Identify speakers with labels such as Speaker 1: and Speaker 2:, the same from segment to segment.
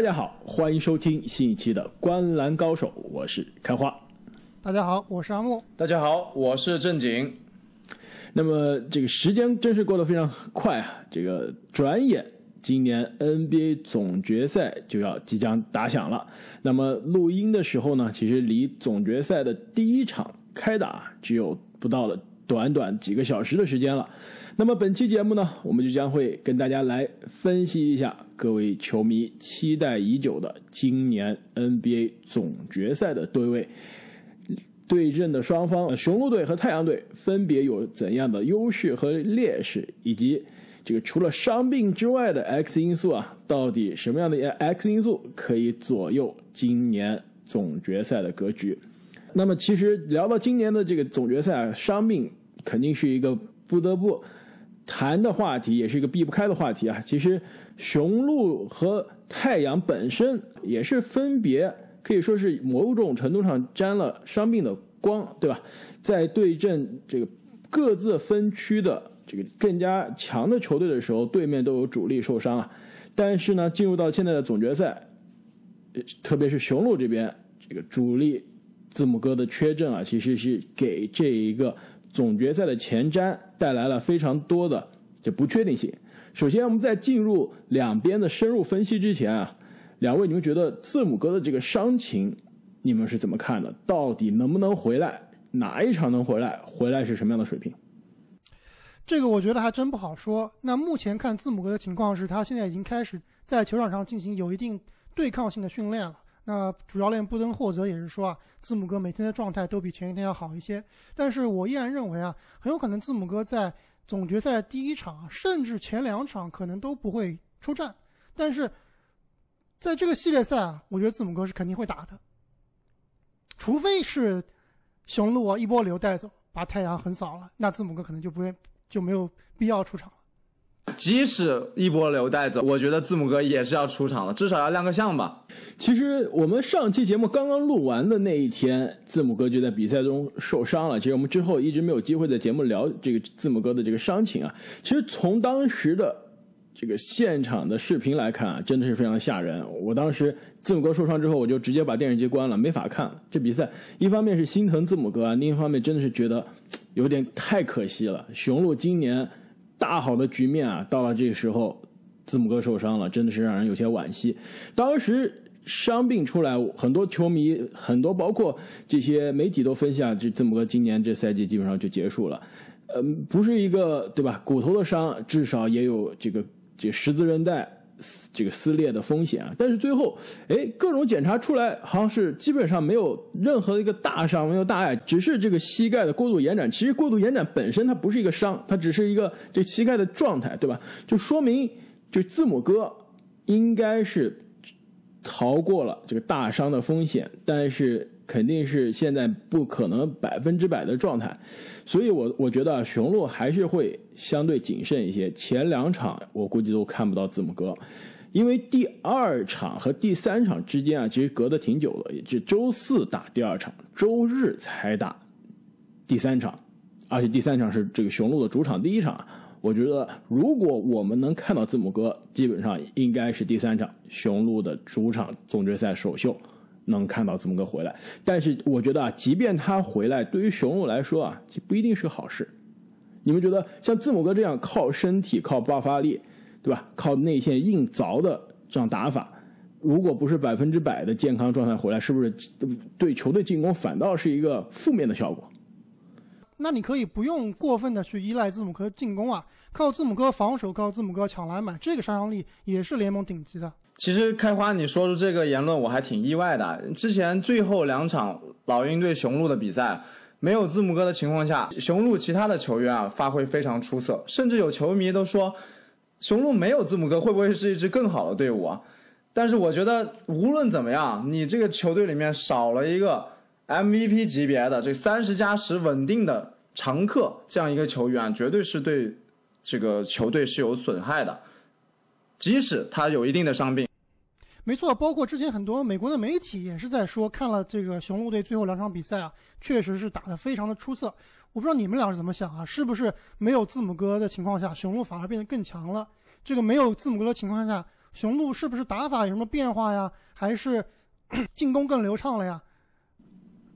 Speaker 1: 大家好，欢迎收听新一期的《观篮高手》，我是开花。
Speaker 2: 大家好，我是阿木。
Speaker 3: 大家好，我是正经。
Speaker 1: 那么这个时间真是过得非常快啊！这个转眼，今年 NBA 总决赛就要即将打响了。那么录音的时候呢，其实离总决赛的第一场开打只有不到了短短几个小时的时间了。那么本期节目呢，我们就将会跟大家来分析一下各位球迷期待已久的今年 NBA 总决赛的对位。对阵的双方，雄鹿队和太阳队分别有怎样的优势和劣势，以及这个除了伤病之外的 X 因素啊，到底什么样的 X 因素可以左右今年总决赛的格局？那么，其实聊到今年的这个总决赛啊，伤病肯定是一个不得不谈的话题，也是一个避不开的话题啊。其实，雄鹿和太阳本身也是分别。可以说是某种程度上沾了伤病的光，对吧？在对阵这个各自分区的这个更加强的球队的时候，对面都有主力受伤啊。但是呢，进入到现在的总决赛，特别是雄鹿这边，这个主力字母哥的缺阵啊，其实是给这一个总决赛的前瞻带来了非常多的这不确定性。首先，我们在进入两边的深入分析之前啊。两位，你们觉得字母哥的这个伤情，你们是怎么看的？到底能不能回来？哪一场能回来？回来是什么样的水平？
Speaker 2: 这个我觉得还真不好说。那目前看字母哥的情况是，他现在已经开始在球场上进行有一定对抗性的训练了。那主教练布登霍泽也是说啊，字母哥每天的状态都比前一天要好一些。但是我依然认为啊，很有可能字母哥在总决赛第一场，甚至前两场可能都不会出战。但是。在这个系列赛啊，我觉得字母哥是肯定会打的，除非是雄鹿啊一波流带走，把太阳横扫了，那字母哥可能就不会就没有必要出场。
Speaker 3: 即使一波流带走，我觉得字母哥也是要出场了，至少要亮个相吧。
Speaker 1: 其实我们上期节目刚刚录完的那一天，字母哥就在比赛中受伤了。其实我们之后一直没有机会在节目聊这个字母哥的这个伤情啊。其实从当时的。这个现场的视频来看啊，真的是非常吓人。我当时字母哥受伤之后，我就直接把电视机关了，没法看这比赛。一方面是心疼字母哥啊，另一方面真的是觉得有点太可惜了。雄鹿今年大好的局面啊，到了这个时候，字母哥受伤了，真的是让人有些惋惜。当时伤病出来，很多球迷、很多包括这些媒体都分析啊，这字母哥今年这赛季基本上就结束了。嗯，不是一个对吧？骨头的伤，至少也有这个。这十字韧带这个撕裂的风险啊，但是最后，哎，各种检查出来，好像是基本上没有任何一个大伤，没有大碍，只是这个膝盖的过度延展。其实过度延展本身它不是一个伤，它只是一个这膝盖的状态，对吧？就说明就字母哥应该是逃过了这个大伤的风险，但是。肯定是现在不可能百分之百的状态，所以我我觉得雄鹿还是会相对谨慎一些。前两场我估计都看不到字母哥，因为第二场和第三场之间啊，其实隔得挺久的，也就周四打第二场，周日才打第三场，而且第三场是这个雄鹿的主场第一场。我觉得如果我们能看到字母哥，基本上应该是第三场雄鹿的主场总决赛首秀。能看到字母哥回来，但是我觉得啊，即便他回来，对于雄鹿来说啊，不一定是好事。你们觉得像字母哥这样靠身体、靠爆发力，对吧？靠内线硬凿的这样打法，如果不是百分之百的健康状态回来，是不是对球队进攻反倒是一个负面的效果？
Speaker 2: 那你可以不用过分的去依赖字母哥进攻啊，靠字母哥防守，靠字母哥抢篮板，这个杀伤力也是联盟顶级的。
Speaker 3: 其实开花，你说出这个言论我还挺意外的。之前最后两场老鹰对雄鹿的比赛，没有字母哥的情况下，雄鹿其他的球员啊发挥非常出色，甚至有球迷都说，雄鹿没有字母哥会不会是一支更好的队伍啊？但是我觉得无论怎么样，你这个球队里面少了一个 MVP 级别的这三十加十稳定的常客这样一个球员，绝对是对这个球队是有损害的，即使他有一定的伤病。
Speaker 2: 没错，包括之前很多美国的媒体也是在说，看了这个雄鹿队最后两场比赛啊，确实是打得非常的出色。我不知道你们俩是怎么想啊？是不是没有字母哥的情况下，雄鹿反而变得更强了？这个没有字母哥的情况下，雄鹿是不是打法有什么变化呀？还是 进攻更流畅了呀？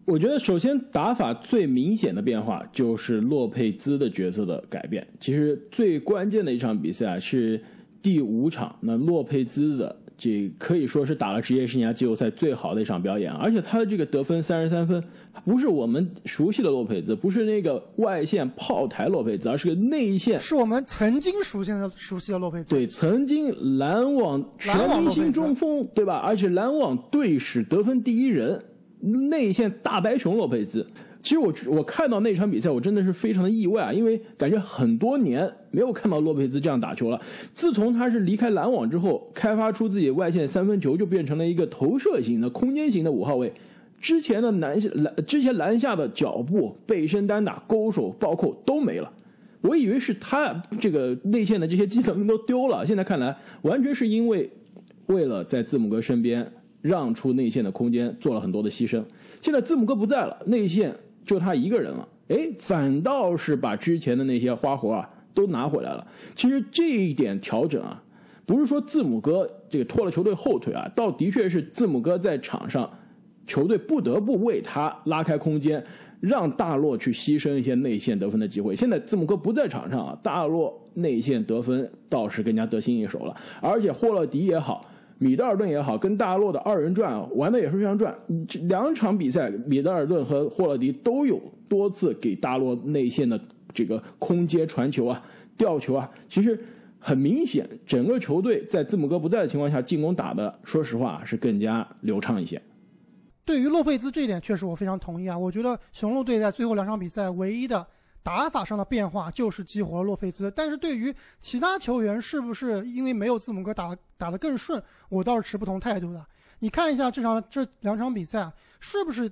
Speaker 1: 我觉得首先打法最明显的变化就是洛佩兹的角色的改变。其实最关键的一场比赛是第五场，那洛佩兹的这可以说是打了职业生涯季后赛最好的一场表演，而且他的这个得分三十三分，不是我们熟悉的洛佩兹，不是那个外线炮台洛佩兹，而是个内线，
Speaker 2: 是我们曾经熟悉的熟悉的洛佩兹。
Speaker 1: 对，曾经篮网全明星中锋，对吧？而且篮网队史得分第一人。内线大白熊洛佩兹，其实我我看到那场比赛，我真的是非常的意外啊，因为感觉很多年没有看到洛佩兹这样打球了。自从他是离开篮网之后，开发出自己外线三分球，就变成了一个投射型的、空间型的五号位。之前的篮下篮，之前篮下的脚步、背身单打、勾手、暴扣都没了。我以为是他这个内线的这些技能都丢了，现在看来，完全是因为为了在字母哥身边。让出内线的空间，做了很多的牺牲。现在字母哥不在了，内线就他一个人了。哎，反倒是把之前的那些花活啊都拿回来了。其实这一点调整啊，不是说字母哥这个拖了球队后腿啊，倒的确是字母哥在场上，球队不得不为他拉开空间，让大洛去牺牲一些内线得分的机会。现在字母哥不在场上啊，大洛内线得分倒是更加得心应手了，而且霍勒迪也好。米德尔顿也好，跟大洛的二人转玩的也是非常转。两场比赛，米德尔顿和霍勒迪都有多次给大洛内线的这个空接传球啊、吊球啊。其实很明显，整个球队在字母哥不在的情况下，进攻打的，说实话是更加流畅一些。
Speaker 2: 对于洛佩兹这一点，确实我非常同意啊。我觉得雄鹿队在最后两场比赛唯一的。打法上的变化就是激活了洛佩兹，但是对于其他球员是不是因为没有字母哥打打得更顺，我倒是持不同态度的。你看一下这场这两场比赛，是不是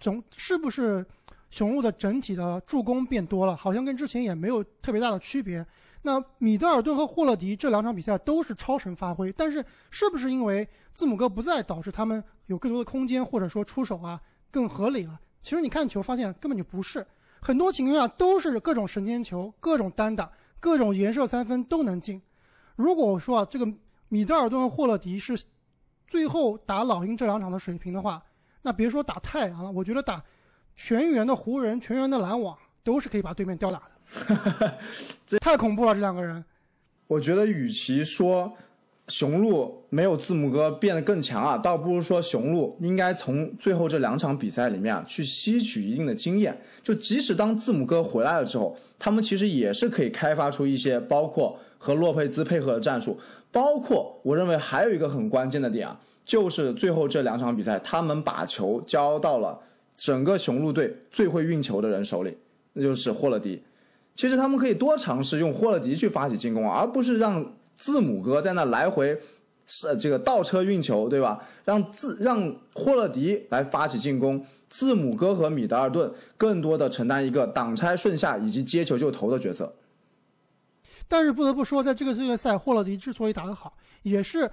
Speaker 2: 总是不是雄鹿的整体的助攻变多了？好像跟之前也没有特别大的区别。那米德尔顿和霍勒迪这两场比赛都是超神发挥，但是是不是因为字母哥不在，导致他们有更多的空间或者说出手啊更合理了？其实你看球发现根本就不是。很多情况下都是各种神仙球、各种单打、各种颜射三分都能进。如果我说啊，这个米德尔顿和霍勒迪是最后打老鹰这两场的水平的话，那别说打太阳了，我觉得打全员的湖人、全员的篮网都是可以把对面吊打的。这太恐怖了，这两个人。
Speaker 3: 我觉得与其说。雄鹿没有字母哥变得更强啊，倒不如说雄鹿应该从最后这两场比赛里面啊去吸取一定的经验。就即使当字母哥回来了之后，他们其实也是可以开发出一些包括和洛佩兹配合的战术，包括我认为还有一个很关键的点啊，就是最后这两场比赛，他们把球交到了整个雄鹿队最会运球的人手里，那就是霍勒迪。其实他们可以多尝试用霍勒迪去发起进攻，而不是让。字母哥在那来回是这个倒车运球，对吧？让字让霍勒迪来发起进攻，字母哥和米德尔顿更多的承担一个挡拆顺下以及接球就投的角色。
Speaker 2: 但是不得不说，在这个系列赛，霍勒迪之所以打得好，也是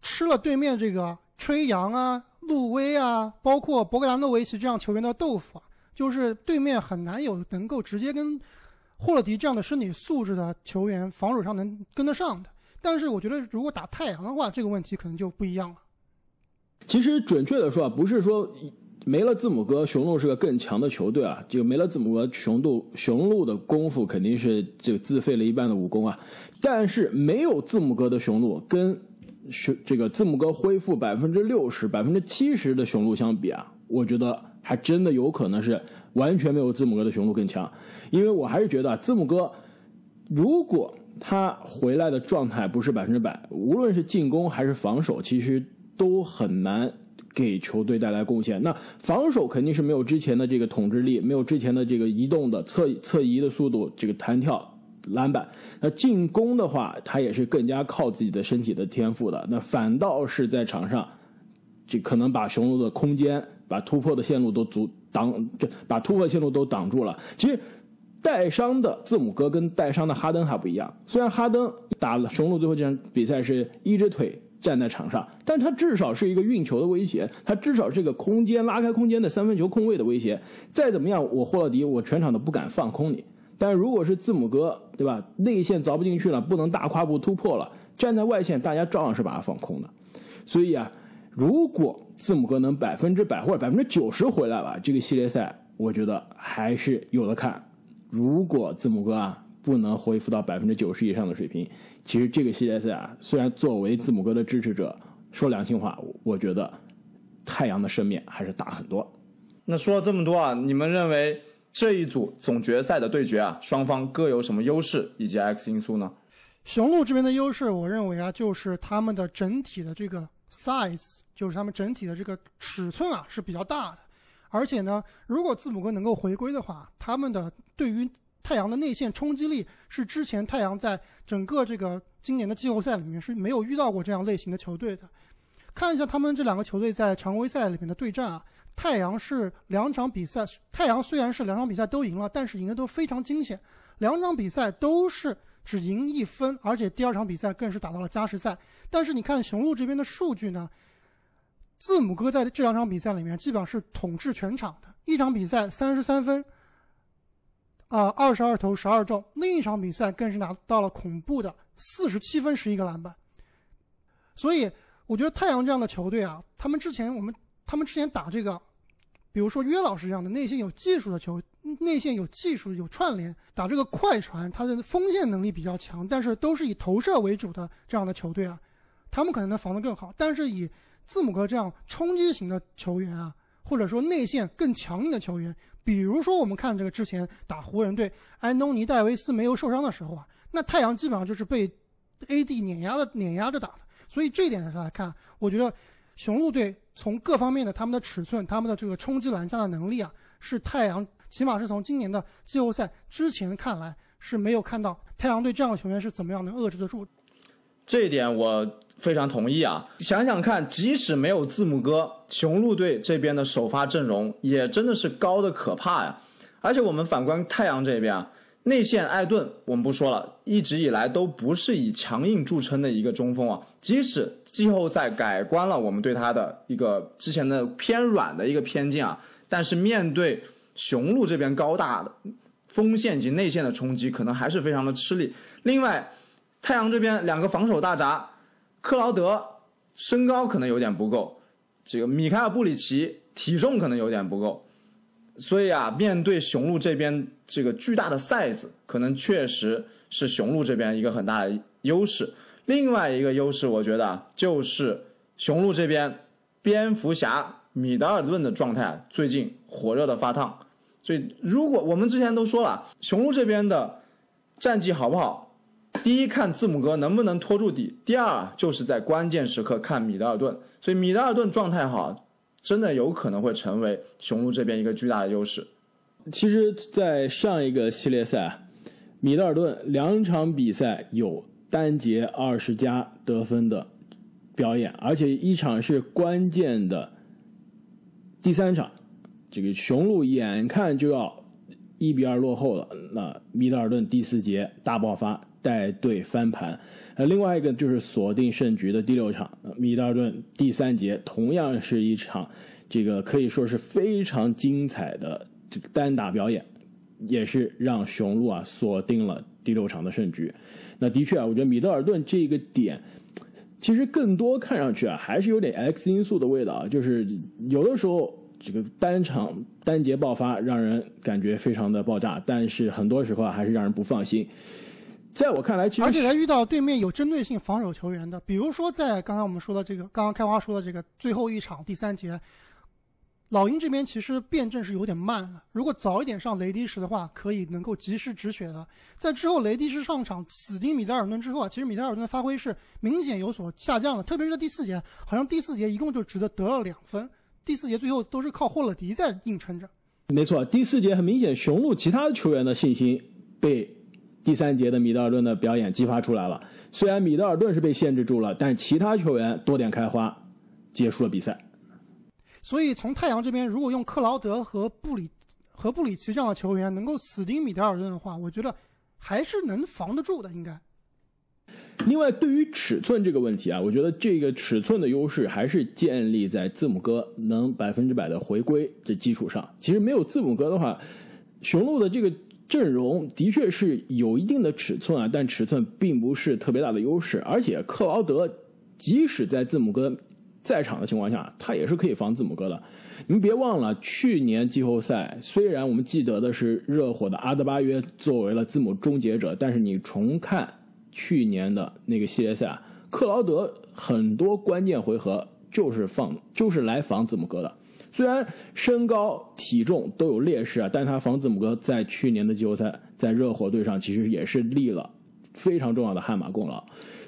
Speaker 2: 吃了对面这个吹杨啊、路威啊，包括博格达诺维奇这样球员的豆腐啊，就是对面很难有能够直接跟。霍勒迪这样的身体素质的球员，防守上能跟得上的。但是我觉得，如果打太阳的话，这个问题可能就不一样了。
Speaker 1: 其实准确的说啊，不是说没了字母哥，雄鹿是个更强的球队啊。就没了字母哥，雄鹿雄鹿的功夫肯定是就自废了一半的武功啊。但是没有字母哥的雄鹿，跟雄这个字母哥恢复百分之六十、百分之七十的雄鹿相比啊，我觉得还真的有可能是。完全没有字母哥的雄鹿更强，因为我还是觉得字母哥，如果他回来的状态不是百分之百，无论是进攻还是防守，其实都很难给球队带来贡献。那防守肯定是没有之前的这个统治力，没有之前的这个移动的侧侧移的速度，这个弹跳篮板。那进攻的话，他也是更加靠自己的身体的天赋的。那反倒是在场上，就可能把雄鹿的空间。把突破的线路都阻挡，就把突破线路都挡住了。其实带伤的字母哥跟带伤的哈登还不一样。虽然哈登打了雄鹿最后这场比赛是一只腿站在场上，但他至少是一个运球的威胁，他至少是个空间拉开空间的三分球空位的威胁。再怎么样，我霍勒迪我全场都不敢放空你。但如果是字母哥，对吧？内线凿不进去了，不能大跨步突破了，站在外线，大家照样是把他放空的。所以啊，如果字母哥能百分之百或者百分之九十回来吧，这个系列赛我觉得还是有的看。如果字母哥啊不能恢复到百分之九十以上的水平，其实这个系列赛啊，虽然作为字母哥的支持者，说良心话，我觉得太阳的胜面还是大很多。
Speaker 3: 那说了这么多啊，你们认为这一组总决赛的对决啊，双方各有什么优势以及 X 因素呢？
Speaker 2: 雄鹿这边的优势，我认为啊，就是他们的整体的这个 size，就是他们整体的这个尺寸啊是比较大的。而且呢，如果字母哥能够回归的话，他们的对于太阳的内线冲击力是之前太阳在整个这个今年的季后赛里面是没有遇到过这样类型的球队的。看一下他们这两个球队在常规赛里面的对战啊，太阳是两场比赛，太阳虽然是两场比赛都赢了，但是赢的都非常惊险，两场比赛都是只赢一分，而且第二场比赛更是打到了加时赛。但是你看雄鹿这边的数据呢？字母哥在这两场比赛里面基本上是统治全场的，一场比赛三十三分，啊，二十二投十二中；另一场比赛更是拿到了恐怖的四十七分十一个篮板。所以我觉得太阳这样的球队啊，他们之前我们他们之前打这个，比如说约老师这样的内线有技术的球，内线有技术有串联，打这个快船，他的锋线能力比较强，但是都是以投射为主的这样的球队啊，他们可能能防得更好，但是以字母哥这样冲击型的球员啊，或者说内线更强硬的球员，比如说我们看这个之前打湖人队，安东尼戴维斯没有受伤的时候啊，那太阳基本上就是被 AD 碾压的碾压着打的。所以这一点上来看，我觉得雄鹿队从各方面的他们的尺寸、他们的这个冲击篮下的能力啊，是太阳起码是从今年的季后赛之前看来是没有看到太阳队这样的球员是怎么样能遏制得住。
Speaker 3: 这一点我。非常同意啊！想想看，即使没有字母哥，雄鹿队这边的首发阵容也真的是高的可怕呀。而且我们反观太阳这边啊，内线艾顿我们不说了，一直以来都不是以强硬著称的一个中锋啊。即使季后赛改观了我们对他的一个之前的偏软的一个偏见啊，但是面对雄鹿这边高大的锋线及内线的冲击，可能还是非常的吃力。另外，太阳这边两个防守大闸。克劳德身高可能有点不够，这个米凯尔布里奇体重可能有点不够，所以啊，面对雄鹿这边这个巨大的 size，可能确实是雄鹿这边一个很大的优势。另外一个优势，我觉得，就是雄鹿这边蝙蝠侠米德尔顿的状态最近火热的发烫，所以如果我们之前都说了，雄鹿这边的战绩好不好？第一看字母哥能不能拖住底，第二就是在关键时刻看米德尔顿，所以米德尔顿状态好，真的有可能会成为雄鹿这边一个巨大的优势。
Speaker 1: 其实，在上一个系列赛，米德尔顿两场比赛有单节二十加得分的表演，而且一场是关键的第三场，这个雄鹿眼看就要一比二落后了，那米德尔顿第四节大爆发。带队翻盘，呃，另外一个就是锁定胜局的第六场，米德尔顿第三节同样是一场，这个可以说是非常精彩的这个单打表演，也是让雄鹿啊锁定了第六场的胜局。那的确啊，我觉得米德尔顿这个点，其实更多看上去啊还是有点 X 因素的味道，就是有的时候这个单场单节爆发让人感觉非常的爆炸，但是很多时候啊还是让人不放心。在我看来，其实
Speaker 2: 而且在遇到对面有针对性防守球员的，比如说在刚才我们说的这个，刚刚开花说的这个最后一场第三节，老鹰这边其实辩证是有点慢了。如果早一点上雷迪什的话，可以能够及时止血的。在之后雷迪什上场死盯米德尔顿之后啊，其实米德尔顿的发挥是明显有所下降的，特别是在第四节，好像第四节一共就只得得了两分，第四节最后都是靠霍勒迪在硬撑着。
Speaker 1: 没错，第四节很明显，雄鹿其他球员的信心被。第三节的米德尔顿的表演激发出来了，虽然米德尔顿是被限制住了，但其他球员多点开花，结束了比赛。
Speaker 2: 所以从太阳这边，如果用克劳德和布里和布里奇这样的球员能够死盯米德尔顿的话，我觉得还是能防得住的，应该。
Speaker 1: 另外，对于尺寸这个问题啊，我觉得这个尺寸的优势还是建立在字母哥能百分之百的回归的基础上。其实没有字母哥的话。雄鹿的这个阵容的确是有一定的尺寸啊，但尺寸并不是特别大的优势。而且克劳德即使在字母哥在场的情况下，他也是可以防字母哥的。你们别忘了，去年季后赛虽然我们记得的是热火的阿德巴约作为了字母终结者，但是你重看去年的那个系列赛，克劳德很多关键回合就是放就是来防字母哥的。虽然身高体重都有劣势啊，但他防字母哥在去年的季后赛在热火队上其实也是立了非常重要的汗马功劳。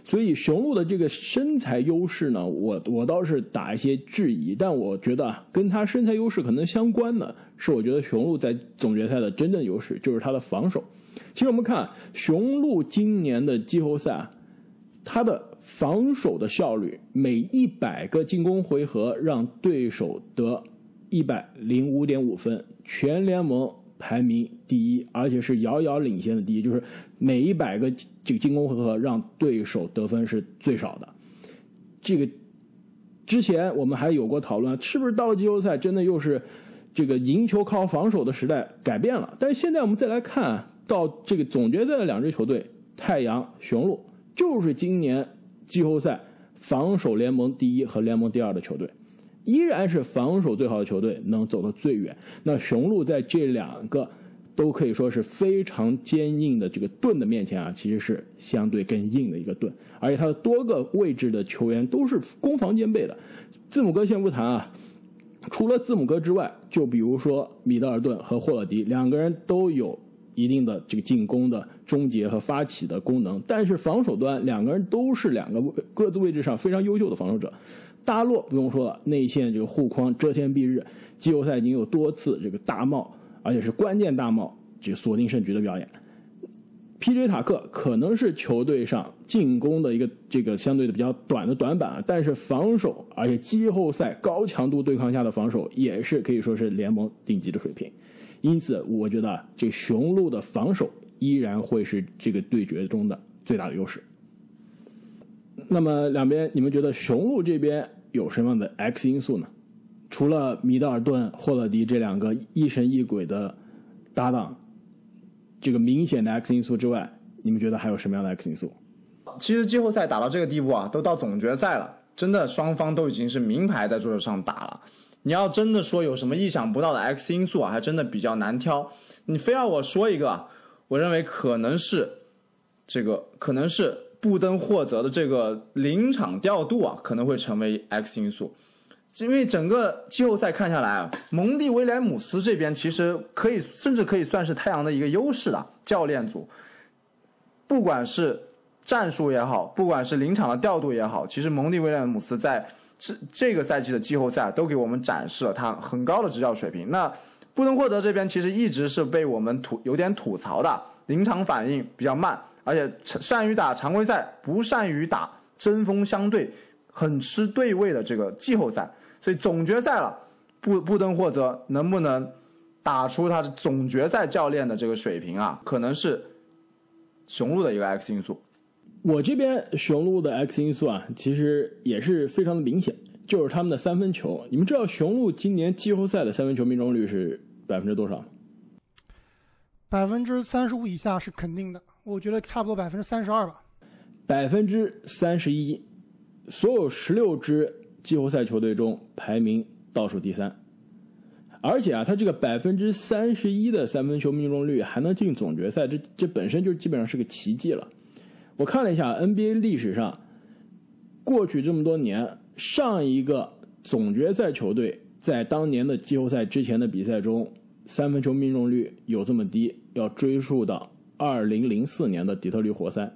Speaker 1: 所以雄鹿的这个身材优势呢，我我倒是打一些质疑，但我觉得跟他身材优势可能相关的是，我觉得雄鹿在总决赛的真正优势就是他的防守。其实我们看雄鹿今年的季后赛，他的防守的效率，每一百个进攻回合让对手得一百零五点五分，全联盟排名第一，而且是遥遥领先的第一，就是每一百个这个进攻回合让对手得分是最少的。这个之前我们还有过讨论，是不是到了季后赛真的又是这个赢球靠防守的时代改变了？但是现在我们再来看到这个总决赛的两支球队，太阳、雄鹿，就是今年季后赛防守联盟第一和联盟第二的球队。依然是防守最好的球队能走得最远。那雄鹿在这两个都可以说是非常坚硬的这个盾的面前啊，其实是相对更硬的一个盾。而且它的多个位置的球员都是攻防兼备的。字母哥先不谈啊，除了字母哥之外，就比如说米德尔顿和霍勒迪两个人都有一定的这个进攻的终结和发起的功能，但是防守端两个人都是两个各自位置上非常优秀的防守者。大洛不用说了，内线这个护框遮天蔽日，季后赛已经有多次这个大帽，而且是关键大帽，这锁定胜局的表演。P.J. 塔克可能是球队上进攻的一个这个相对的比较短的短板，但是防守，而且季后赛高强度对抗下的防守也是可以说是联盟顶级的水平。因此，我觉得这雄鹿的防守依然会是这个对决中的最大的优势。那么两边，你们觉得雄鹿这边有什么样的 X 因素呢？除了米德尔顿、霍勒迪这两个疑神疑鬼的搭档，这个明显的 X 因素之外，你们觉得还有什么样的 X 因素？
Speaker 3: 其实季后赛打到这个地步啊，都到总决赛了，真的双方都已经是名牌在桌子上打了。你要真的说有什么意想不到的 X 因素啊，还真的比较难挑。你非要我说一个，我认为可能是这个，可能是。布登霍泽的这个临场调度啊，可能会成为 X 因素，因为整个季后赛看下来啊，蒙蒂威廉姆斯这边其实可以，甚至可以算是太阳的一个优势了。教练组，不管是战术也好，不管是临场的调度也好，其实蒙蒂威廉姆斯在这这个赛季的季后赛都给我们展示了他很高的执教水平。那布登霍泽这边其实一直是被我们吐有点吐槽的，临场反应比较慢。而且善于打常规赛，不善于打针锋相对、很吃对位的这个季后赛。所以总决赛了，布布登霍泽能不能打出他的总决赛教练的这个水平啊？可能是雄鹿的一个 X 因素。
Speaker 1: 我这边雄鹿的 X 因素啊，其实也是非常的明显，就是他们的三分球。你们知道雄鹿今年季后赛的三分球命中率是百分之多少？
Speaker 2: 百分之三十五以下是肯定的。我觉得差不多百分之三十二吧，
Speaker 1: 百分之三十一，所有十六支季后赛球队中排名倒数第三，而且啊，他这个百分之三十一的三分球命中率还能进总决赛，这这本身就基本上是个奇迹了。我看了一下 NBA 历史上，过去这么多年，上一个总决赛球队在当年的季后赛之前的比赛中，三分球命中率有这么低，要追溯到。二零零四年的底特律活塞，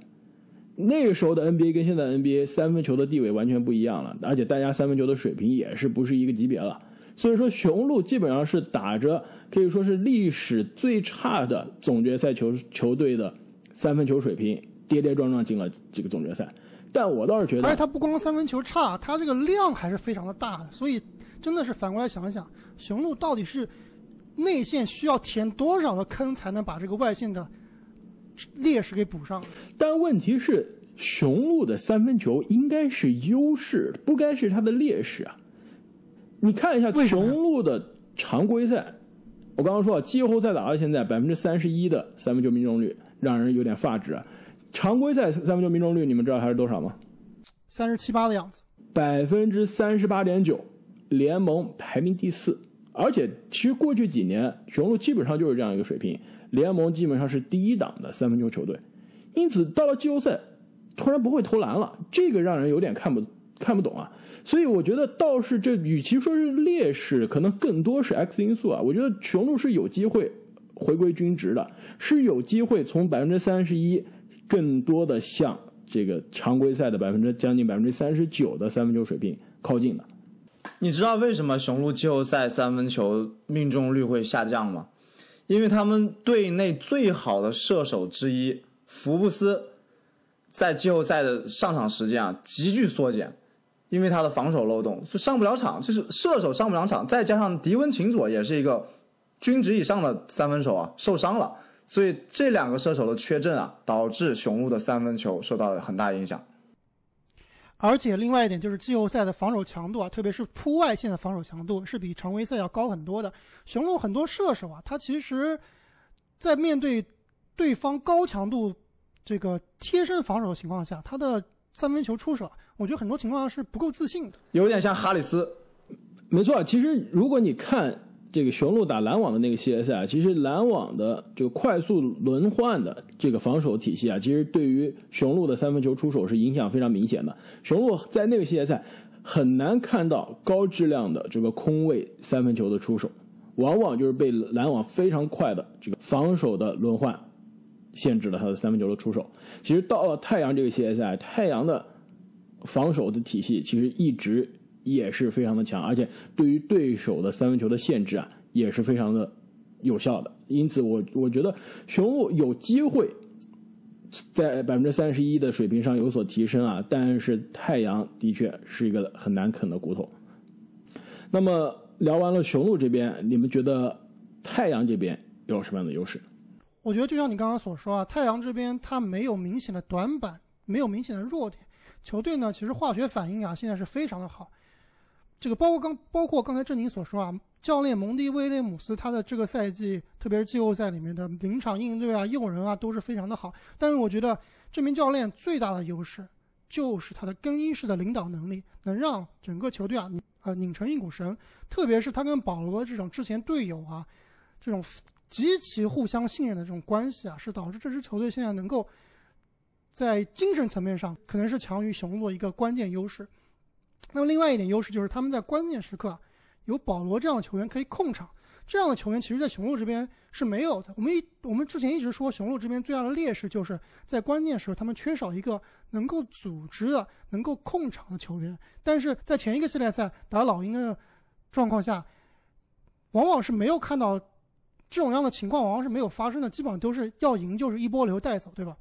Speaker 1: 那个时候的 NBA 跟现在 NBA 三分球的地位完全不一样了，而且大家三分球的水平也是不是一个级别了。所以说，雄鹿基本上是打着可以说是历史最差的总决赛球球队的三分球水平，跌跌撞撞进了这个总决赛。但我倒是觉得，
Speaker 2: 而且他不光三分球差，他这个量还是非常的大的。所以真的是反过来想一想，雄鹿到底是内线需要填多少的坑才能把这个外线的？劣势给补上，
Speaker 1: 但问题是，雄鹿的三分球应该是优势，不该是他的劣势啊！你看一下雄鹿的常规赛，我刚刚说了，季后赛打到现在百分之三十一的三分球命中率，让人有点发指啊。常规赛三分球命中率，你们知道它是多少吗？
Speaker 2: 三十七八的样子。
Speaker 1: 百分之三十八点九，联盟排名第四。而且，其实过去几年，雄鹿基本上就是这样一个水平，联盟基本上是第一档的三分球球队。因此，到了季后赛，突然不会投篮了，这个让人有点看不看不懂啊。所以，我觉得倒是这与其说是劣势，可能更多是 X 因素啊。我觉得雄鹿是有机会回归均值的，是有机会从百分之三十一更多的向这个常规赛的百分之将近百分之三十九的三分球水平靠近的。
Speaker 3: 你知道为什么雄鹿季后赛三分球命中率会下降吗？因为他们队内最好的射手之一福布斯，在季后赛的上场时间啊急剧缩减，因为他的防守漏洞就，上不了场。就是射手上不了场，再加上迪文琴佐也是一个均值以上的三分手啊，受伤了，所以这两个射手的缺阵啊，导致雄鹿的三分球受到了很大影响。
Speaker 2: 而且另外一点就是季后赛的防守强度啊，特别是铺外线的防守强度是比常规赛要高很多的。雄鹿很多射手啊，他其实，在面对对方高强度这个贴身防守的情况下，他的三分球出手，我觉得很多情况下是不够自信的。
Speaker 3: 有点像哈里斯，
Speaker 1: 没错。其实如果你看。这个雄鹿打篮网的那个系列赛啊，其实篮网的这个快速轮换的这个防守体系啊，其实对于雄鹿的三分球出手是影响非常明显的。雄鹿在那个系列赛很难看到高质量的这个空位三分球的出手，往往就是被篮网非常快的这个防守的轮换限制了他的三分球的出手。其实到了太阳这个系列赛，太阳的防守的体系其实一直。也是非常的强，而且对于对手的三分球的限制啊，也是非常的有效的。因此，我我觉得雄鹿有机会在百分之三十一的水平上有所提升啊，但是太阳的确是一个很难啃的骨头。那么聊完了雄鹿这边，你们觉得太阳这边有什么样的优势？
Speaker 2: 我觉得就像你刚刚所说啊，太阳这边它没有明显的短板，没有明显的弱点，球队呢其实化学反应啊现在是非常的好。这个包括刚包括刚才郑宁所说啊，教练蒙蒂威廉姆斯他的这个赛季，特别是季后赛里面的临场应对啊、用人啊，都是非常的好。但是我觉得这名教练最大的优势就是他的更衣室的领导能力，能让整个球队啊拧，呃拧成一股绳。特别是他跟保罗这种之前队友啊，这种极其互相信任的这种关系啊，是导致这支球队现在能够在精神层面上可能是强于雄鹿的一个关键优势。那么另外一点优势就是他们在关键时刻有保罗这样的球员可以控场，这样的球员其实，在雄鹿这边是没有的。我们一我们之前一直说雄鹿这边最大的劣势就是在关键时候他们缺少一个能够组织的、能够控场的球员。但是在前一个系列赛打老鹰的状况下，往往是没有看到这种样的情况，往往是没有发生的，基本上都是要赢就是一波流带走，对吧？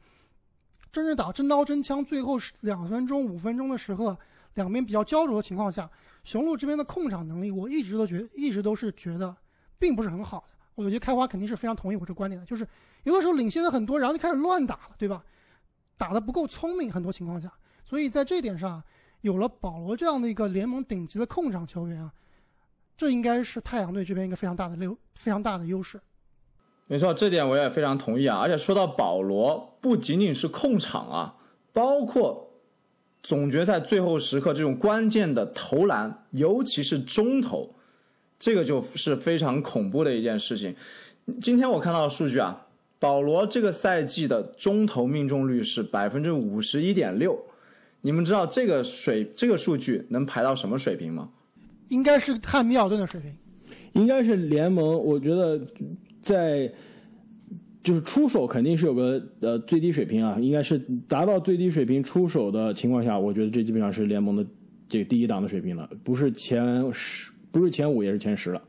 Speaker 2: 真正打真刀真枪，最后是两分钟、五分钟的时候。两边比较焦灼的情况下，雄鹿这边的控场能力，我一直都觉，一直都是觉得，并不是很好的。我觉得开花肯定是非常同意我这观点的，就是有的时候领先的很多，然后就开始乱打了，对吧？打的不够聪明，很多情况下。所以在这点上，有了保罗这样的一个联盟顶级的控场球员啊，这应该是太阳队这边一个非常大的优，非常大的优势。
Speaker 3: 没错，这点我也非常同意啊。而且说到保罗，不仅仅是控场啊，包括。总决赛最后时刻这种关键的投篮，尤其是中投，这个就是非常恐怖的一件事情。今天我看到的数据啊，保罗这个赛季的中投命中率是百分之五十一点六。你们知道这个水这个数据能排到什么水平吗？
Speaker 2: 应该是汉密尔顿的水平，
Speaker 1: 应该是联盟。我觉得在。就是出手肯定是有个呃最低水平啊，应该是达到最低水平出手的情况下，我觉得这基本上是联盟的这个第一档的水平了，不是前十，不是前五也是前十了。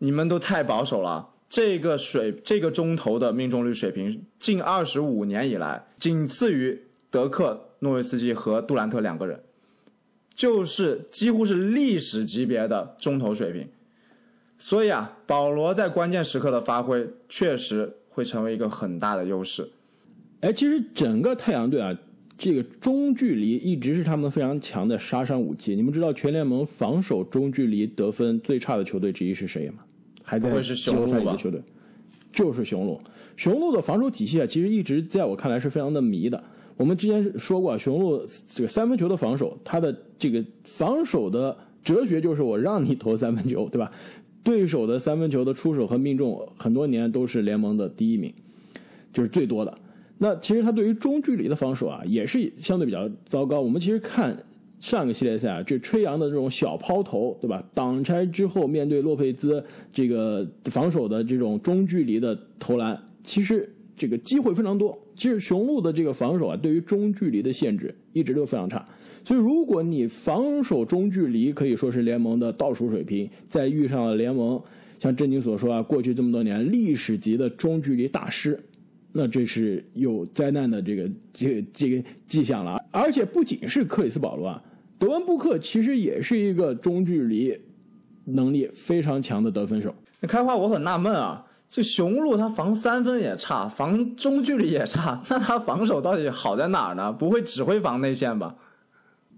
Speaker 3: 你们都太保守了，这个水这个中投的命中率水平，近二十五年以来仅次于德克诺维斯基和杜兰特两个人，就是几乎是历史级别的中投水平。所以啊，保罗在关键时刻的发挥确实。会成为一个很大的优势。
Speaker 1: 哎，其实整个太阳队啊，这个中距离一直是他们非常强的杀伤武器。你们知道全联盟防守中距离得分最差的球队之一是谁吗？还在
Speaker 3: 不会是
Speaker 1: 季后赛里
Speaker 3: 雄鹿吧
Speaker 1: 的球队，就是雄鹿。雄鹿的防守体系啊，其实一直在我看来是非常的迷的。我们之前说过啊，雄鹿这个三分球的防守，它的这个防守的哲学就是我让你 投三分球，对吧？对手的三分球的出手和命中，很多年都是联盟的第一名，就是最多的。那其实他对于中距离的防守啊，也是相对比较糟糕。我们其实看上个系列赛啊，这吹杨的这种小抛投，对吧？挡拆之后面对洛佩兹这个防守的这种中距离的投篮，其实这个机会非常多。其实雄鹿的这个防守啊，对于中距离的限制一直都非常差。所以如果你防守中距离可以说是联盟的倒数水平，再遇上了联盟像正经所说啊，过去这么多年历史级的中距离大师，那这是有灾难的这个这个这个迹象了。而且不仅是克里斯保罗啊，德文布克其实也是一个中距离能力非常强的得分手。
Speaker 3: 那开花我很纳闷啊，这雄鹿他防三分也差，防中距离也差，那他防守到底好在哪儿呢？不会只会防内线吧？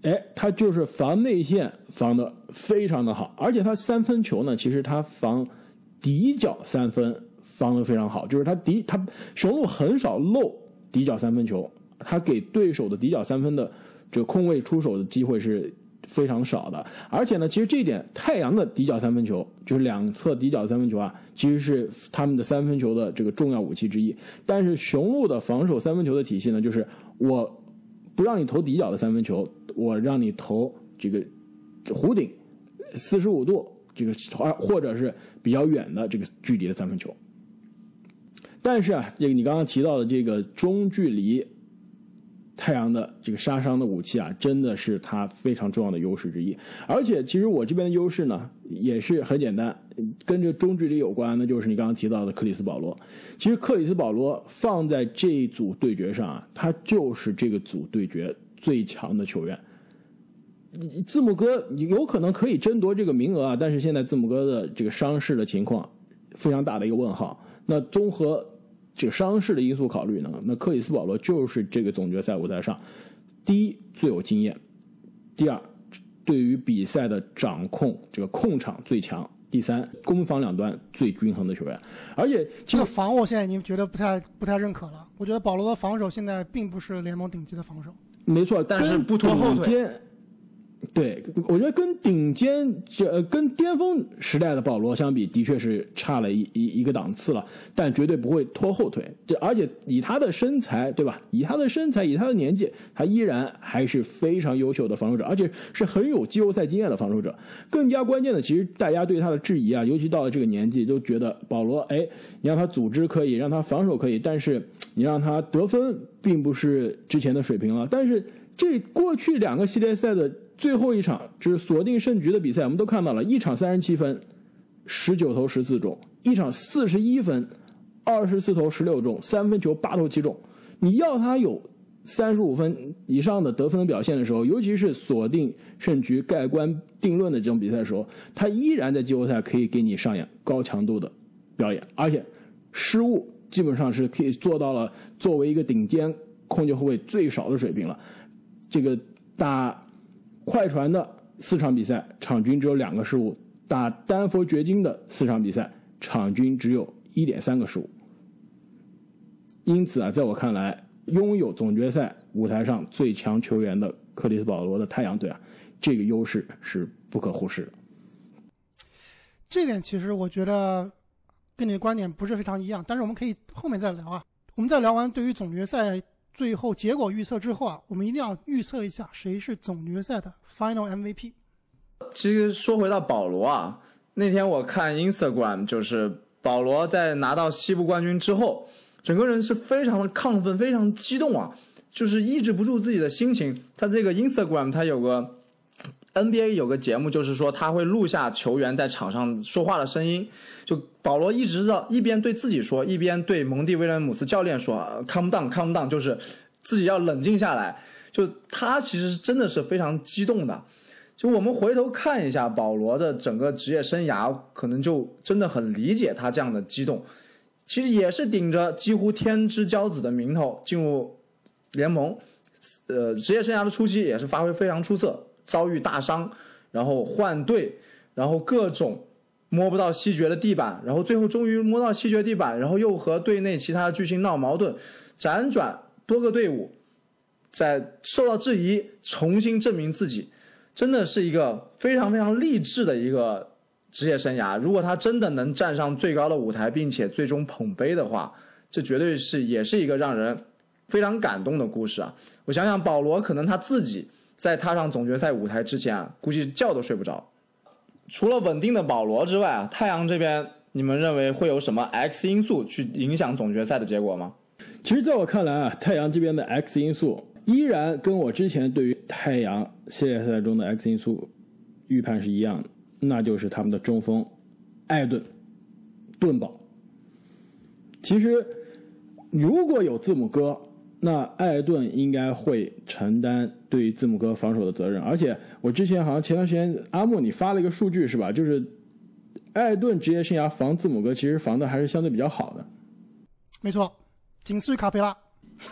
Speaker 1: 哎，他就是防内线防的非常的好，而且他三分球呢，其实他防底角三分防的非常好，就是他底他雄鹿很少漏底角三分球，他给对手的底角三分的这个空位出手的机会是非常少的，而且呢，其实这一点太阳的底角三分球就是两侧底角三分球啊，其实是他们的三分球的这个重要武器之一，但是雄鹿的防守三分球的体系呢，就是我不让你投底角的三分球，我让你投这个弧顶四十五度这个或或者是比较远的这个距离的三分球。但是啊，这个你刚刚提到的这个中距离，太阳的这个杀伤的武器啊，真的是它非常重要的优势之一。而且，其实我这边的优势呢，也是很简单，跟这中距离有关，那就是你刚刚提到的克里斯保罗。其实克里斯保罗放在这一组对决上啊，他就是这个组对决最强的球员。字母哥有可能可以争夺这个名额啊，但是现在字母哥的这个伤势的情况非常大的一个问号。那综合这个伤势的因素考虑呢，那克里斯保罗就是这个总决赛舞台上第一最有经验，第二对于比赛的掌控这个控场最强，第三攻防两端最均衡的球员。而且
Speaker 2: 这个防我现在已经觉得不太不太认可了。我觉得保罗的防守现在并不是联盟顶级的防守。
Speaker 1: 没错，
Speaker 3: 但是不拖后腿。
Speaker 1: 对，我觉得跟顶尖这、呃、跟巅峰时代的保罗相比，的确是差了一一一个档次了，但绝对不会拖后腿。这而且以他的身材，对吧？以他的身材，以他的年纪，他依然还是非常优秀的防守者，而且是很有季后赛经验的防守者。更加关键的，其实大家对他的质疑啊，尤其到了这个年纪，都觉得保罗，哎，你让他组织可以，让他防守可以，但是你让他得分，并不是之前的水平了。但是这过去两个系列赛的。最后一场就是锁定胜局的比赛，我们都看到了一场三十七分，十九投十四中；一场四十一分，二十四投十六中，三分球八投七中。你要他有三十五分以上的得分表现的时候，尤其是锁定胜局、盖棺定论的这种比赛的时候，他依然在季后赛可以给你上演高强度的表演，而且失误基本上是可以做到了作为一个顶尖控球后卫最少的水平了。这个打。快船的四场比赛场均只有两个失误，打丹佛掘金的四场比赛场均只有一点三个失误。因此啊，在我看来，拥有总决赛舞台上最强球员的克里斯保罗的太阳队啊，这个优势是不可忽视的。
Speaker 2: 这点其实我觉得跟你的观点不是非常一样，但是我们可以后面再聊啊。我们在聊完对于总决赛。最后结果预测之后啊，我们一定要预测一下谁是总决赛的 Final MVP。
Speaker 3: 其实说回到保罗啊，那天我看 Instagram，就是保罗在拿到西部冠军之后，整个人是非常的亢奋，非常激动啊，就是抑制不住自己的心情。他这个 Instagram，他有个 NBA 有个节目，就是说他会录下球员在场上说话的声音。就保罗一直在一边对自己说，一边对蒙蒂威廉姆斯教练说：“Calm down, calm down。”就是自己要冷静下来。就他其实真的是非常激动的。就我们回头看一下保罗的整个职业生涯，可能就真的很理解他这样的激动。其实也是顶着几乎天之骄子的名头进入联盟，呃，职业生涯的初期也是发挥非常出色，遭遇大伤，然后换队，然后各种。摸不到西决的地板，然后最后终于摸到西决地板，然后又和队内其他巨星闹矛盾，辗转多个队伍，在受到质疑，重新证明自己，真的是一个非常非常励志的一个职业生涯。如果他真的能站上最高的舞台，并且最终捧杯的话，这绝对是也是一个让人非常感动的故事啊！我想想，保罗可能他自己在踏上总决赛舞台之前啊，估计觉都睡不着。除了稳定的保罗之外啊，太阳这边你们认为会有什么 X 因素去影响总决赛的结果吗？
Speaker 1: 其实，在我看来啊，太阳这边的 X 因素依然跟我之前对于太阳系列赛中的 X 因素预判是一样的，那就是他们的中锋艾顿顿堡。其实，如果有字母哥，那艾顿应该会承担对字母哥防守的责任。而且，我之前好像前段时间阿木你发了一个数据是吧？就是艾顿职业生涯防字母哥，其实防的还是相对比较好的。
Speaker 2: 没错，仅次于卡佩拉。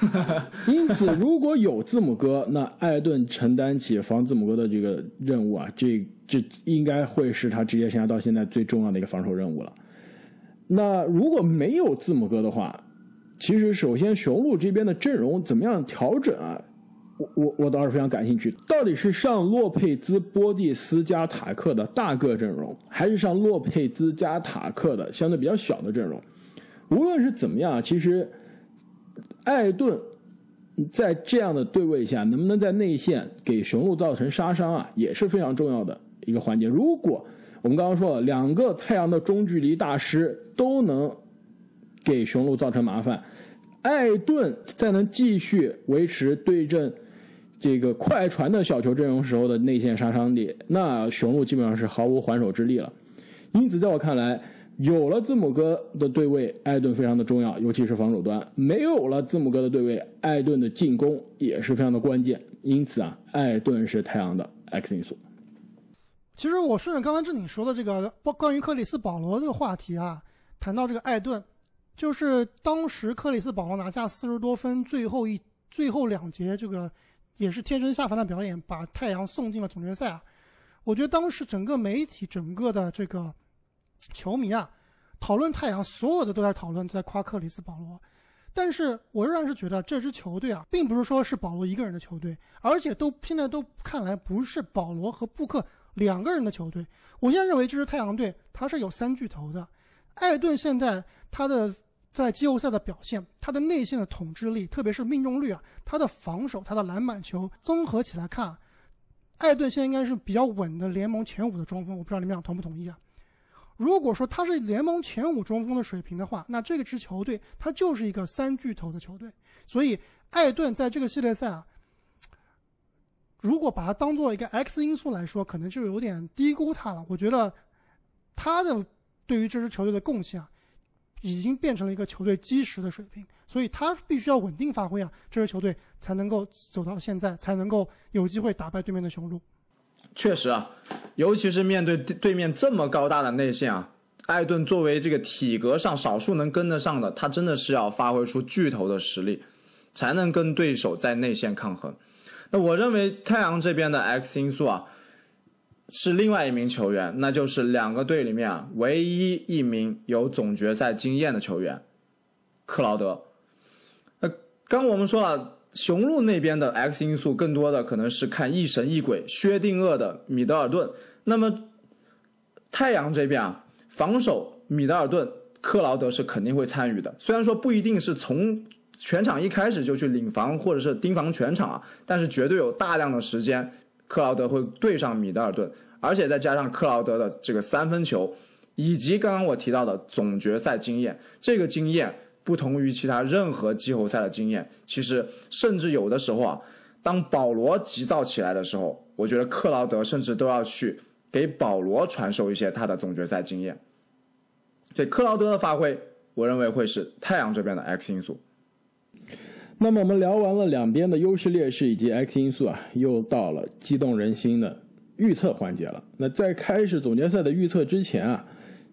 Speaker 1: 因此，如果有字母哥，那艾顿承担起防字母哥的这个任务啊，这这应该会是他职业生涯到现在最重要的一个防守任务了。那如果没有字母哥的话，其实首先雄鹿这边的阵容怎么样调整啊？我我我倒是非常感兴趣，到底是上洛佩兹、波蒂斯加塔克的大个阵容，还是上洛佩兹加塔克的相对比较小的阵容？无论是怎么样，其实。艾顿在这样的对位下，能不能在内线给雄鹿造成杀伤啊，也是非常重要的一个环节。如果我们刚刚说了，两个太阳的中距离大师都能给雄鹿造成麻烦，艾顿再能继续维持对阵这个快船的小球阵容时候的内线杀伤力，那雄鹿基本上是毫无还手之力了。因此，在我看来。有了字母哥的对位，艾顿非常的重要，尤其是防守端；没有了字母哥的对位，艾顿的进攻也是非常的关键。因此啊，艾顿是太阳的 X 因素。
Speaker 2: 其实我顺着刚才这你说的这个关于克里斯保罗这个话题啊，谈到这个艾顿，就是当时克里斯保罗拿下四十多分，最后一最后两节这个也是天神下凡的表演，把太阳送进了总决赛啊。我觉得当时整个媒体整个的这个。球迷啊，讨论太阳，所有的都在讨论，在夸克里斯保罗。但是我仍然是觉得这支球队啊，并不是说是保罗一个人的球队，而且都现在都看来不是保罗和布克两个人的球队。我现在认为这支太阳队他是有三巨头的。艾顿现在他的在季后赛的表现，他的内线的统治力，特别是命中率啊，他的防守，他的篮板球，综合起来看，艾顿现在应该是比较稳的联盟前五的中锋。我不知道你们俩同不同意啊？如果说他是联盟前五中锋的水平的话，那这个支球队他就是一个三巨头的球队。所以艾顿在这个系列赛啊，如果把它当做一个 X 因素来说，可能就有点低估他了。我觉得他的对于这支球队的贡献啊，已经变成了一个球队基石的水平。所以他必须要稳定发挥啊，这支球队才能够走到现在，才能够有机会打败对面的雄鹿。
Speaker 3: 确实啊，尤其是面对对面这么高大的内线啊，艾顿作为这个体格上少数能跟得上的，他真的是要发挥出巨头的实力，才能跟对手在内线抗衡。那我认为太阳这边的 X 因素啊，是另外一名球员，那就是两个队里面啊唯一一名有总决赛经验的球员，克劳德。那刚我们说了。雄鹿那边的 X 因素更多的可能是看一神一鬼薛定谔的米德尔顿，那么太阳这边啊，防守米德尔顿克劳德是肯定会参与的，虽然说不一定是从全场一开始就去领防或者是盯防全场啊，但是绝对有大量的时间克劳德会对上米德尔顿，而且再加上克劳德的这个三分球，以及刚刚我提到的总决赛经验，这个经验。不同于其他任何季后赛的经验，其实甚至有的时候啊，当保罗急躁起来的时候，我觉得克劳德甚至都要去给保罗传授一些他的总决赛经验。对克劳德的发挥，我认为会是太阳这边的 X 因素。
Speaker 1: 那么我们聊完了两边的优势劣势以及 X 因素啊，又到了激动人心的预测环节了。那在开始总决赛的预测之前啊，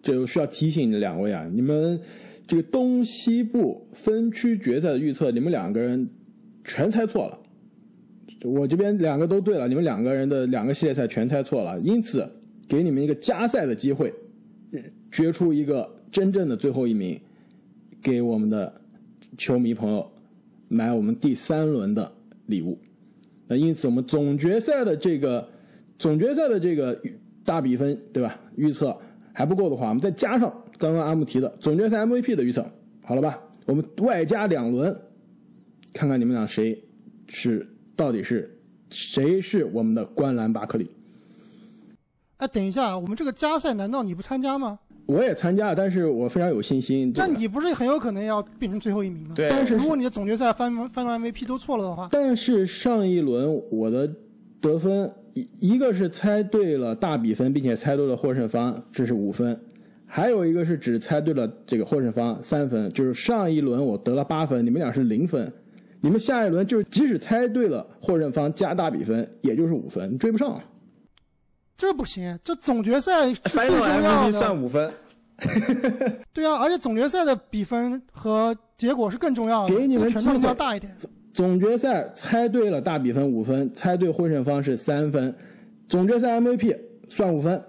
Speaker 1: 就需要提醒两位啊，你们。这个东西部分区决赛的预测，你们两个人全猜错了。我这边两个都对了，你们两个人的两个系列赛全猜错了，因此给你们一个加赛的机会，决出一个真正的最后一名，给我们的球迷朋友买我们第三轮的礼物。那因此，我们总决赛的这个总决赛的这个大比分，对吧？预测还不够的话，我们再加上刚刚阿木提的总决赛 MVP 的预测，好了吧？我们外加两轮，看看你们俩谁是到底是谁是我们的观澜巴克利。
Speaker 2: 哎，等一下，我们这个加赛难道你不参加吗？
Speaker 1: 我也参加，但是我非常有信心。
Speaker 2: 那你不是很有可能要变成最后一名吗？
Speaker 3: 对
Speaker 1: 但是
Speaker 2: 如果你的总决赛翻翻到 MVP 都错了的话，
Speaker 1: 但是上一轮我的得分一一个是猜对了大比分，并且猜对了获胜方，这是五分；还有一个是只猜对了这个获胜方三分，就是上一轮我得了八分，你们俩是零分。你们下一轮就是即使猜对了获胜方加大比分，也就是五分，你追不上了。
Speaker 2: 这不行，这总决赛是最重要
Speaker 3: MVP
Speaker 2: 的。
Speaker 3: 算五分，
Speaker 2: 对啊，而且总决赛的比分和结果是更重要的，
Speaker 1: 给你们
Speaker 2: 这个权重要大一点。
Speaker 1: 总决赛猜对了大比分五分，猜对获胜方是三分，总决赛 MVP 算五分，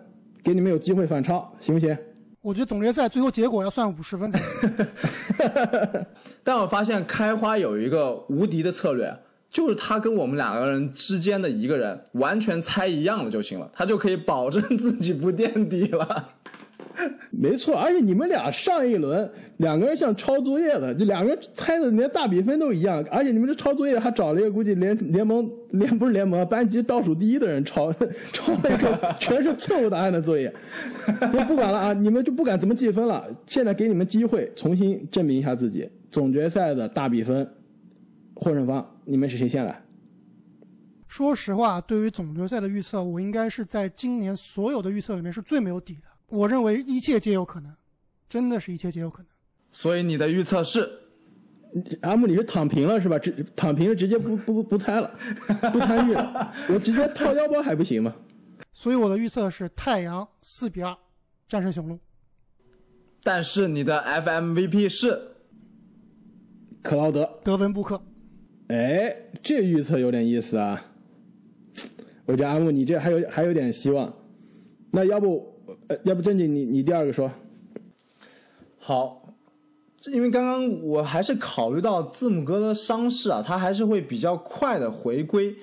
Speaker 1: 给你们有机会反超，行不行？
Speaker 2: 我觉得总决赛最后结果要算五十分才行。
Speaker 3: 但我发现开花有一个无敌的策略，就是他跟我们两个人之间的一个人完全猜一样的就行了，他就可以保证自己不垫底了。
Speaker 1: 没错，而且你们俩上一轮两个人像抄作业的，就两个人猜的连大比分都一样，而且你们这抄作业还找了一个估计联联盟联不是联盟班级倒数第一的人抄 抄了一个全是错误答案的作业。我不管了啊，你们就不敢怎么计分了。现在给你们机会重新证明一下自己，总决赛的大比分获胜方，你们是谁先来？
Speaker 2: 说实话，对于总决赛的预测，我应该是在今年所有的预测里面是最没有底的。我认为一切皆有可能，真的是一切皆有可能。
Speaker 3: 所以你的预测是
Speaker 1: 阿木，你是躺平了是吧？直躺平了，直接不不不猜了，不参与了，我直接掏腰包还不行吗？
Speaker 2: 所以我的预测是太阳四比二战胜雄鹿。
Speaker 3: 但是你的 FMVP 是
Speaker 1: 克劳德，
Speaker 2: 德文布克，
Speaker 1: 哎，这预测有点意思啊。我觉得阿木你这还有还有点希望。那要不，呃，要不正经你你第二个说，
Speaker 3: 好，这因为刚刚我还是考虑到字母哥的伤势啊，他还是会比较快的回归。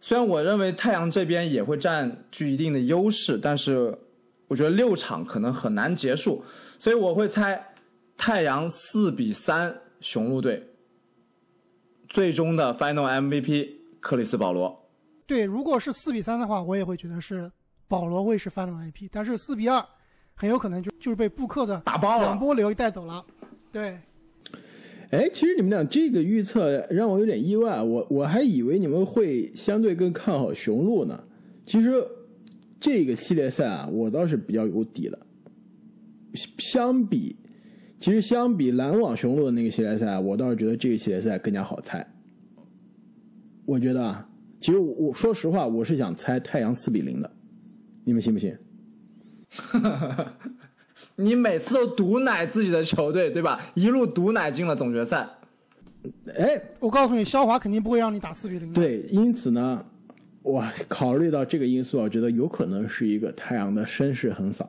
Speaker 3: 虽然我认为太阳这边也会占据一定的优势，但是我觉得六场可能很难结束，所以我会猜太阳四比三雄鹿队。最终的 Final MVP 克里斯保罗。
Speaker 2: 对，如果是四比三的话，我也会觉得是保罗会是 Final MVP，但是四比二很有可能就就是被布克的
Speaker 3: 打爆了
Speaker 2: 两波流带走了。对，
Speaker 1: 哎，其实你们俩这个预测让我有点意外，我我还以为你们会相对更看好雄鹿呢。其实这个系列赛啊，我倒是比较有底的。相比，其实相比篮网雄鹿的那个系列赛，我倒是觉得这个系列赛更加好猜。我觉得啊，其实我我说实话，我是想猜太阳四比零的，你们信不信？
Speaker 3: 你每次都毒奶自己的球队，对吧？一路毒奶进了总决赛。
Speaker 1: 哎，
Speaker 2: 我告诉你，肖华肯定不会让你打四比零。
Speaker 1: 对，因此呢，我考虑到这个因素，我觉得有可能是一个太阳的绅士横扫，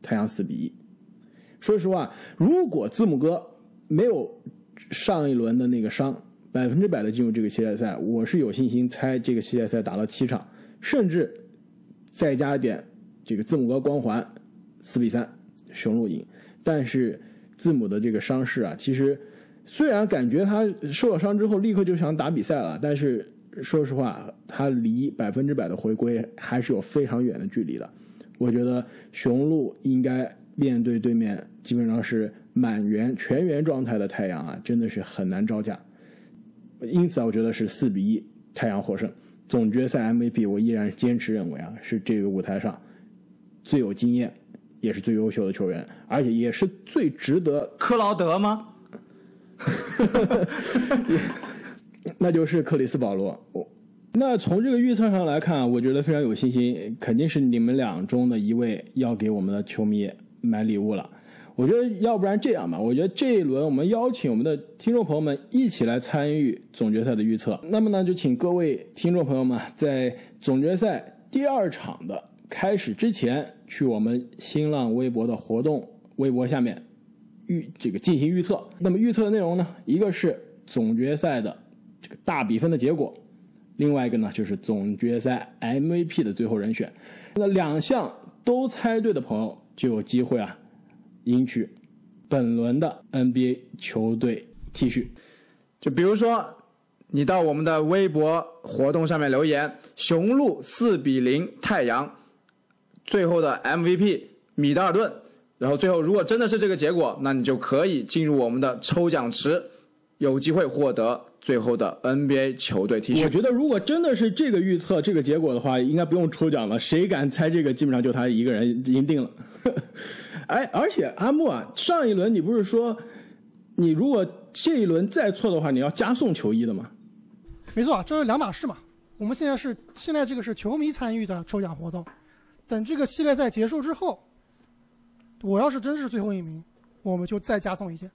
Speaker 1: 太阳四比一。说实话，如果字母哥没有上一轮的那个伤，百分之百的进入这个系列赛，我是有信心猜这个系列赛打到七场，甚至再加点这个字母哥光环，四比三雄鹿赢。但是字母的这个伤势啊，其实虽然感觉他受了伤之后立刻就想打比赛了，但是说实话，他离百分之百的回归还是有非常远的距离的。我觉得雄鹿应该面对对面基本上是满员全员状态的太阳啊，真的是很难招架。因此啊，我觉得是四比一太阳获胜。总决赛 MVP 我依然坚持认为啊，是这个舞台上最有经验，也是最优秀的球员，而且也是最值得
Speaker 3: 克劳德吗？
Speaker 1: 那就是克里斯保罗。我那从这个预测上来看，我觉得非常有信心，肯定是你们俩中的一位要给我们的球迷买礼物了。我觉得要不然这样吧，我觉得这一轮我们邀请我们的听众朋友们一起来参与总决赛的预测。那么呢，就请各位听众朋友们在总决赛第二场的开始之前去我们新浪微博的活动微博下面预这个进行预测。那么预测的内容呢，一个是总决赛的这个大比分的结果，另外一个呢就是总决赛 MVP 的最后人选。那两项都猜对的朋友就有机会啊，赢取本轮的 NBA 球队 T 恤。
Speaker 3: 就比如说，你到我们的微博活动上面留言“雄鹿四比零太阳”，最后的 MVP 米德尔顿，然后最后如果真的是这个结果，那你就可以进入我们的抽奖池，有机会获得最后的 NBA 球队 T 恤。
Speaker 1: 我觉得如果真的是这个预测这个结果的话，应该不用抽奖了，谁敢猜这个，基本上就他一个人赢定了。哎，而且阿木啊，上一轮你不是说，你如果这一轮再错的话，你要加送球衣的吗？
Speaker 2: 没错，这是两码事嘛。我们现在是现在这个是球迷参与的抽奖活动，等这个系列赛结束之后，我要是真是最后一名，我们就再加送一件。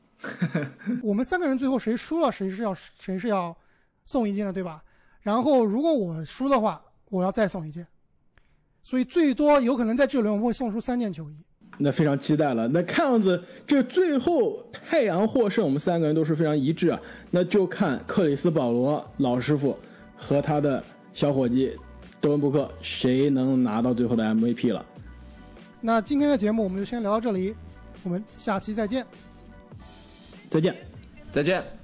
Speaker 2: 我们三个人最后谁输了，谁是要谁是要送一件的，对吧？然后如果我输的话，我要再送一件。所以最多有可能在这轮我们会送出三件球衣。
Speaker 1: 那非常期待了。那看样子这最后太阳获胜，我们三个人都是非常一致啊。那就看克里斯保罗老师傅和他的小伙计德文布克谁能拿到最后的 MVP 了。
Speaker 2: 那今天的节目我们就先聊到这里，我们下期再见。
Speaker 1: 再见。
Speaker 3: 再见。